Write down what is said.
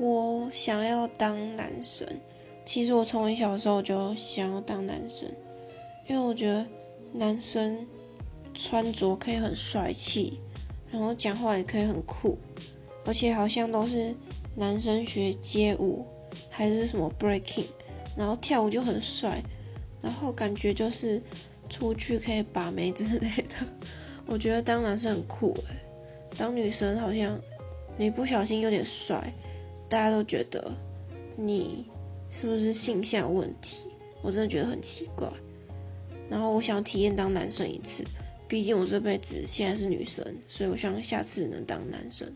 我想要当男生。其实我从很小的时候就想要当男生，因为我觉得男生穿着可以很帅气，然后讲话也可以很酷，而且好像都是男生学街舞还是什么 breaking，然后跳舞就很帅，然后感觉就是出去可以把妹之类的。我觉得当男生很酷诶，当女生好像你不小心有点帅，大家都觉得你是不是性向问题？我真的觉得很奇怪。然后我想体验当男生一次，毕竟我这辈子现在是女生，所以我希望下次能当男生。